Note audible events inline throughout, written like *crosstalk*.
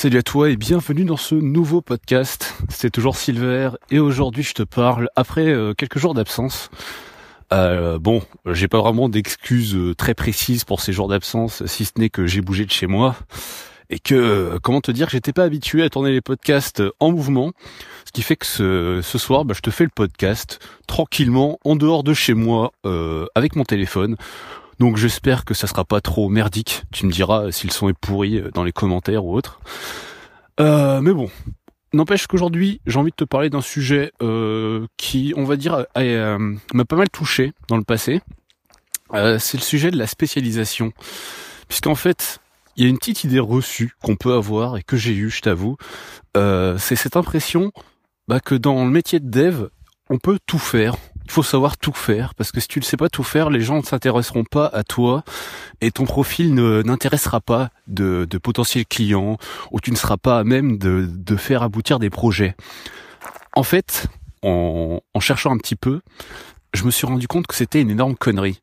Salut à toi et bienvenue dans ce nouveau podcast. C'est toujours Silver et aujourd'hui je te parle après euh, quelques jours d'absence. Euh, bon, j'ai pas vraiment d'excuses euh, très précises pour ces jours d'absence, si ce n'est que j'ai bougé de chez moi et que, euh, comment te dire, j'étais pas habitué à tourner les podcasts en mouvement, ce qui fait que ce, soir, bah, je te fais le podcast tranquillement en dehors de chez moi avec mon téléphone. Donc j'espère que ça sera pas trop merdique. Tu me diras si le son dans les commentaires ou autre. Euh, mais bon, n'empêche qu'aujourd'hui j'ai envie de te parler d'un sujet euh, qui, on va dire, euh, m'a pas mal touché dans le passé. C'est le sujet de la spécialisation, puisqu'en fait il y a une petite idée reçue qu'on peut avoir et que j'ai eue, je t'avoue. C'est cette impression bah, que dans le métier de dev, on peut tout faire, il faut savoir tout faire parce que si tu ne sais pas tout faire, les gens ne s'intéresseront pas à toi et ton profil n'intéressera pas de, de, potentiels clients ou tu ne seras pas à même de, faire aboutir des projets. En fait, en, en cherchant un petit peu, je me suis rendu compte que c'était une énorme connerie.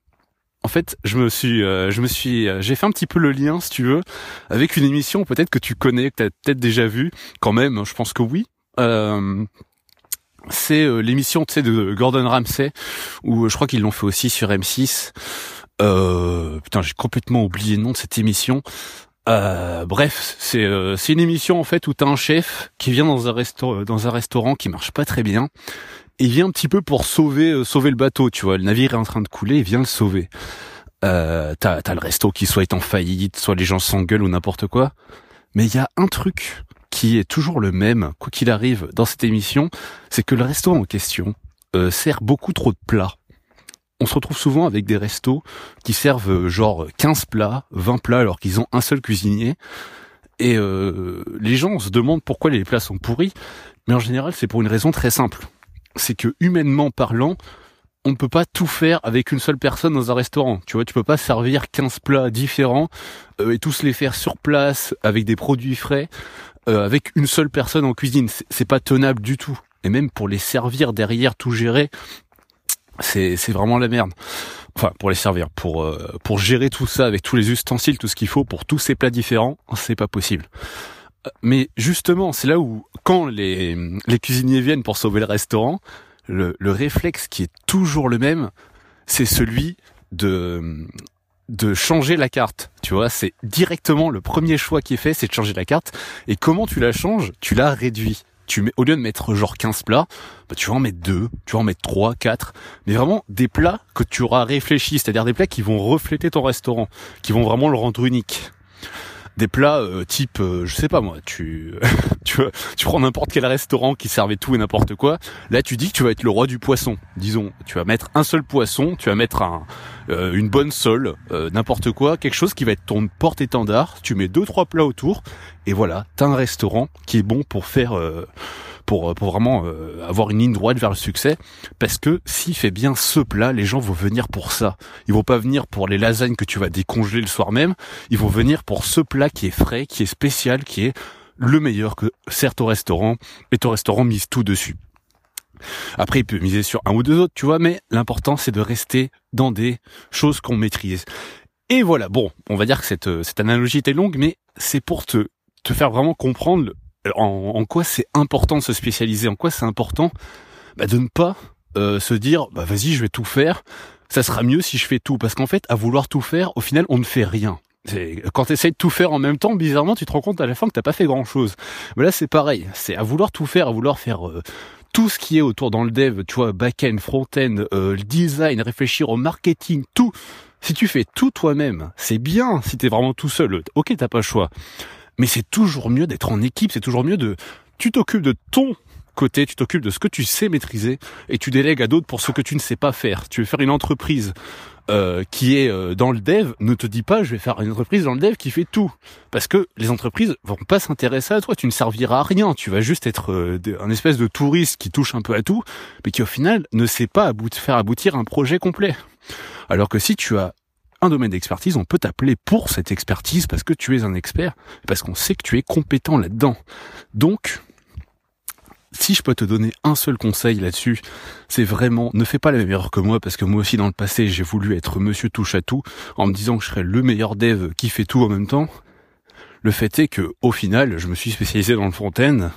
En fait, je me suis, euh, je me suis, euh, j'ai fait un petit peu le lien, si tu veux, avec une émission peut-être que tu connais, que tu as peut-être déjà vu, quand même. Je pense que oui. Euh, c'est euh, l'émission de Gordon Ramsay où euh, je crois qu'ils l'ont fait aussi sur M6. Euh, putain, j'ai complètement oublié le nom de cette émission. Euh, bref, c'est euh, une émission en fait où t'as un chef qui vient dans un restaurant dans un restaurant qui marche pas très bien. Et il vient un petit peu pour sauver sauver le bateau, tu vois. Le navire est en train de couler, il vient le sauver. Euh, t'as t'as le resto qui soit est en faillite, soit les gens s'engueulent ou n'importe quoi. Mais il y a un truc qui est toujours le même, quoi qu'il arrive, dans cette émission, c'est que le restaurant en question euh, sert beaucoup trop de plats. On se retrouve souvent avec des restos qui servent euh, genre 15 plats, 20 plats alors qu'ils ont un seul cuisinier. Et euh, les gens se demandent pourquoi les plats sont pourris, mais en général c'est pour une raison très simple. C'est que humainement parlant, on ne peut pas tout faire avec une seule personne dans un restaurant. Tu vois, tu peux pas servir 15 plats différents et tous les faire sur place avec des produits frais. Euh, avec une seule personne en cuisine. C'est pas tenable du tout. Et même pour les servir derrière, tout gérer, c'est vraiment la merde. Enfin, pour les servir, pour euh, pour gérer tout ça avec tous les ustensiles, tout ce qu'il faut pour tous ces plats différents, c'est pas possible. Euh, mais justement, c'est là où, quand les, les cuisiniers viennent pour sauver le restaurant, le, le réflexe qui est toujours le même, c'est celui de de changer la carte. Tu vois, c'est directement le premier choix qui est fait, c'est de changer la carte. Et comment tu la changes Tu la réduis. Tu mets, au lieu de mettre genre 15 plats, bah, tu vas en mettre 2, tu vas en mettre 3, 4. Mais vraiment des plats que tu auras réfléchi, c'est-à-dire des plats qui vont refléter ton restaurant, qui vont vraiment le rendre unique des plats euh, type euh, je sais pas moi tu *laughs* tu prends n'importe quel restaurant qui servait tout et n'importe quoi là tu dis que tu vas être le roi du poisson disons. Tu vas mettre un seul poisson tu vas mettre euh, une bonne sole n'importe quoi quelque chose qui va être ton porte-étendard tu mets deux trois plats autour et voilà t'as un restaurant qui est bon pour faire pour, pour vraiment euh, avoir une ligne droite vers le succès. Parce que s'il fait bien ce plat, les gens vont venir pour ça. Ils vont pas venir pour les lasagnes que tu vas décongeler le soir même. Ils vont venir pour ce plat qui est frais, qui est spécial, qui est le meilleur que certes au restaurant. Et ton restaurant mise tout dessus. Après, il peut miser sur un ou deux autres, tu vois, mais l'important, c'est de rester dans des choses qu'on maîtrise. Et voilà, bon, on va dire que cette, cette analogie était longue, mais c'est pour te, te faire vraiment comprendre en, quoi c'est important de se spécialiser, en quoi c'est important bah, de ne pas euh, se dire bah vas-y je vais tout faire, ça sera mieux si je fais tout, parce qu'en fait à vouloir tout faire, au final on ne fait rien. Quand tu essayes de tout faire en même temps, bizarrement, tu te rends compte à la fin que t'as pas fait grand chose. Mais là, c'est pareil. C'est à vouloir tout faire, à vouloir faire euh, tout ce qui est autour dans le dev, tu vois, back-end, front-end, euh, design, réfléchir au marketing, tout. Si tu fais tout toi-même, c'est bien si t'es vraiment tout seul. Ok, t'as pas le choix mais c'est toujours mieux d'être en équipe, c'est toujours mieux de... Tu t'occupes de ton côté, tu t'occupes de ce que tu sais maîtriser et tu délègues à d'autres pour ce que tu ne sais pas faire. Tu veux faire une entreprise euh, qui est euh, dans le dev, ne te dis pas je vais faire une entreprise dans le dev qui fait tout. Parce que les entreprises vont pas s'intéresser à toi, tu ne serviras à rien, tu vas juste être euh, un espèce de touriste qui touche un peu à tout, mais qui au final ne sait pas faire aboutir un projet complet. Alors que si tu as domaine d'expertise, on peut t'appeler pour cette expertise parce que tu es un expert, parce qu'on sait que tu es compétent là-dedans. Donc, si je peux te donner un seul conseil là-dessus, c'est vraiment ne fais pas la même erreur que moi parce que moi aussi dans le passé j'ai voulu être monsieur touche à tout en me disant que je serais le meilleur dev qui fait tout en même temps. Le fait est que au final, je me suis spécialisé dans le front-end,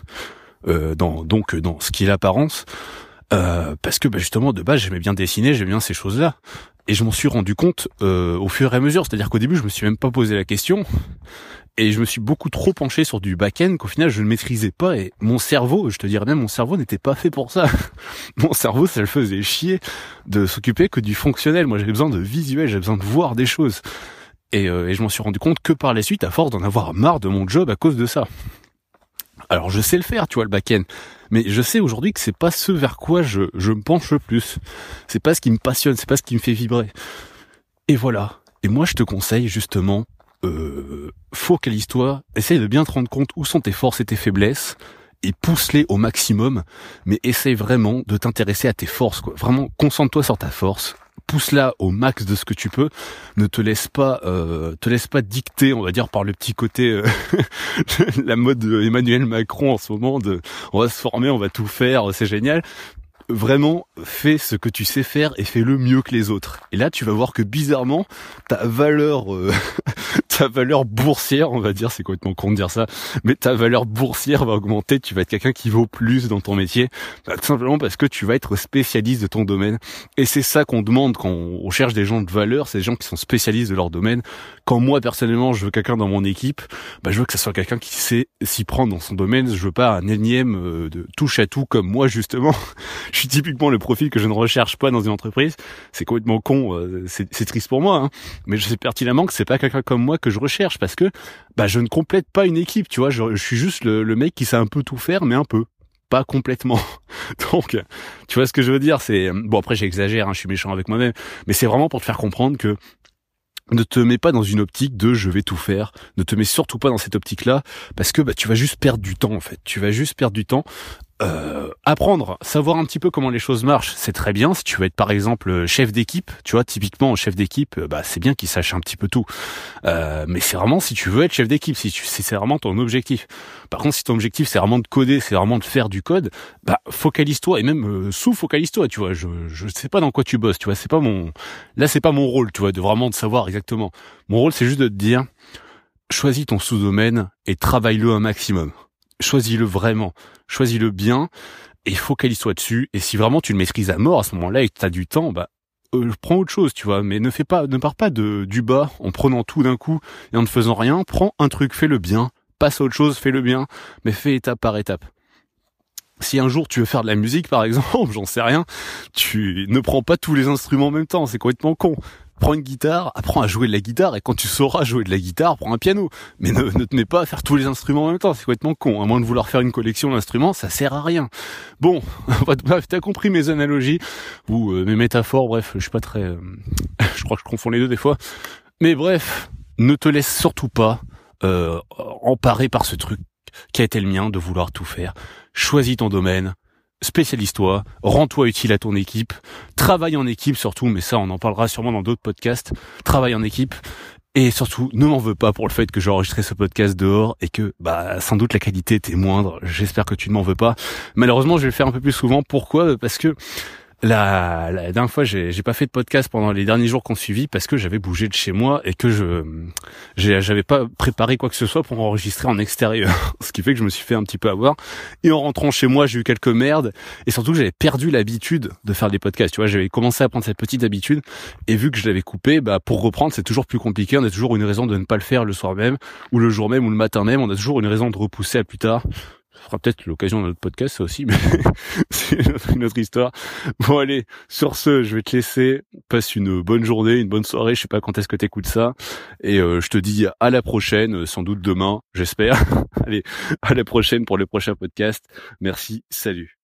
euh, donc dans ce qui est l'apparence, euh, parce que bah, justement de base j'aimais bien dessiner, j'aimais bien ces choses-là, et je m'en suis rendu compte euh, au fur et à mesure. C'est-à-dire qu'au début je me suis même pas posé la question, et je me suis beaucoup trop penché sur du back-end qu'au final je ne maîtrisais pas et mon cerveau, je te dirais même mon cerveau n'était pas fait pour ça. *laughs* mon cerveau ça le faisait chier de s'occuper que du fonctionnel. Moi j'avais besoin de visuel, j'avais besoin de voir des choses. Et, euh, et je m'en suis rendu compte que par la suite, à force d'en avoir marre de mon job à cause de ça. Alors je sais le faire, tu vois, le back-end. Mais je sais aujourd'hui que c'est pas ce vers quoi je, je me penche le plus. C'est pas ce qui me passionne, c'est pas ce qui me fait vibrer. Et voilà. Et moi je te conseille justement euh, focalise-toi, essaye de bien te rendre compte où sont tes forces et tes faiblesses et pousse-les au maximum, mais essaye vraiment de t'intéresser à tes forces, quoi. Vraiment, concentre-toi sur ta force, pousse-la au max de ce que tu peux. Ne te laisse pas, euh, te laisse pas dicter, on va dire, par le petit côté, euh, *laughs* la mode Emmanuel Macron en ce moment on va se former, on va tout faire, c'est génial vraiment fais ce que tu sais faire et fais-le mieux que les autres. Et là, tu vas voir que bizarrement, ta valeur, euh, *laughs* ta valeur boursière, on va dire, c'est complètement con de dire ça, mais ta valeur boursière va augmenter. Tu vas être quelqu'un qui vaut plus dans ton métier, bah, tout simplement parce que tu vas être spécialiste de ton domaine. Et c'est ça qu'on demande quand on cherche des gens de valeur, c'est des gens qui sont spécialistes de leur domaine. Quand moi personnellement, je veux quelqu'un dans mon équipe, bah, je veux que ce soit quelqu'un qui sait s'y prendre dans son domaine. Je veux pas un énième euh, de touche à tout comme moi justement. *laughs* je suis typiquement le profil que je ne recherche pas dans une entreprise. C'est complètement con, euh, c'est triste pour moi, hein. mais je sais pertinemment que c'est pas quelqu'un comme moi que je recherche parce que bah je ne complète pas une équipe, tu vois. Je, suis juste le, mec qui sait un peu tout faire, mais un peu pas complètement. *laughs* Donc, tu vois ce que je veux dire, c'est bon après j'exagère, hein, je suis méchant avec moi-même, mais c'est vraiment pour te faire comprendre que ne te mets pas dans une optique de je vais tout faire. Ne te mets surtout pas dans cette optique-là parce que bah, tu vas juste perdre du temps en fait. Tu vas juste perdre du temps euh, apprendre, savoir un petit peu comment les choses marchent, c'est très bien. Si tu veux être par exemple chef d'équipe, tu vois, typiquement chef d'équipe, euh, bah c'est bien qu'il sache un petit peu tout. Euh, mais c'est vraiment si tu veux être chef d'équipe, si, tu, c'est vraiment ton objectif. Par contre, si ton objectif c'est vraiment de coder, c'est vraiment de faire du code, bah focalise-toi et même sous-focalise-toi. Tu vois, je je sais pas dans quoi tu bosses. Tu vois, c'est pas mon là c'est pas mon rôle. Tu vois, de vraiment de savoir exactement. Mon rôle c'est juste de te dire choisis ton sous-domaine et travaille-le un maximum choisis-le vraiment, choisis-le bien et focalise-toi dessus. Et si vraiment tu le maîtrises à mort à ce moment-là et que tu as du temps, bah euh, prends autre chose, tu vois, mais ne fais pas, ne pars pas de du bas en prenant tout d'un coup et en ne faisant rien. Prends un truc, fais-le bien, passe à autre chose, fais-le bien, mais fais étape par étape. Si un jour tu veux faire de la musique, par exemple, *laughs* j'en sais rien, tu ne prends pas tous les instruments en même temps, c'est complètement con prends une guitare, apprends à jouer de la guitare, et quand tu sauras jouer de la guitare, prends un piano. Mais ne, ne te mets pas à faire tous les instruments en même temps, c'est complètement con. À moins de vouloir faire une collection d'instruments, ça sert à rien. Bon, *laughs* bref, t'as compris mes analogies, ou euh, mes métaphores, bref, je suis pas très... Euh, *laughs* je crois que je confonds les deux des fois. Mais bref, ne te laisse surtout pas euh, emparer par ce truc qui a été le mien de vouloir tout faire. Choisis ton domaine, spécialise-toi, rends-toi utile à ton équipe, travaille en équipe surtout, mais ça on en parlera sûrement dans d'autres podcasts, travaille en équipe, et surtout, ne m'en veux pas pour le fait que j'ai enregistré ce podcast dehors et que, bah, sans doute la qualité était moindre. J'espère que tu ne m'en veux pas. Malheureusement, je vais le faire un peu plus souvent. Pourquoi? Parce que la, la dernière fois, j'ai, pas fait de podcast pendant les derniers jours qu'on suivit parce que j'avais bougé de chez moi et que je j'avais pas préparé quoi que ce soit pour enregistrer en extérieur. *laughs* Ce qui fait que je me suis fait un petit peu avoir. Et en rentrant chez moi, j'ai eu quelques merdes et surtout j'avais perdu l'habitude de faire des podcasts. Tu vois, j'avais commencé à prendre cette petite habitude et vu que je l'avais coupé, bah pour reprendre, c'est toujours plus compliqué. On a toujours une raison de ne pas le faire le soir même ou le jour même ou le matin même. On a toujours une raison de repousser à plus tard fera peut-être l'occasion d'un autre podcast, ça aussi, mais *laughs* *laughs* une autre histoire. Bon, allez, sur ce, je vais te laisser. Passe une bonne journée, une bonne soirée. Je sais pas quand est-ce que t'écoutes ça. Et euh, je te dis à la prochaine, sans doute demain, j'espère. *laughs* allez, à la prochaine pour le prochain podcast. Merci, salut.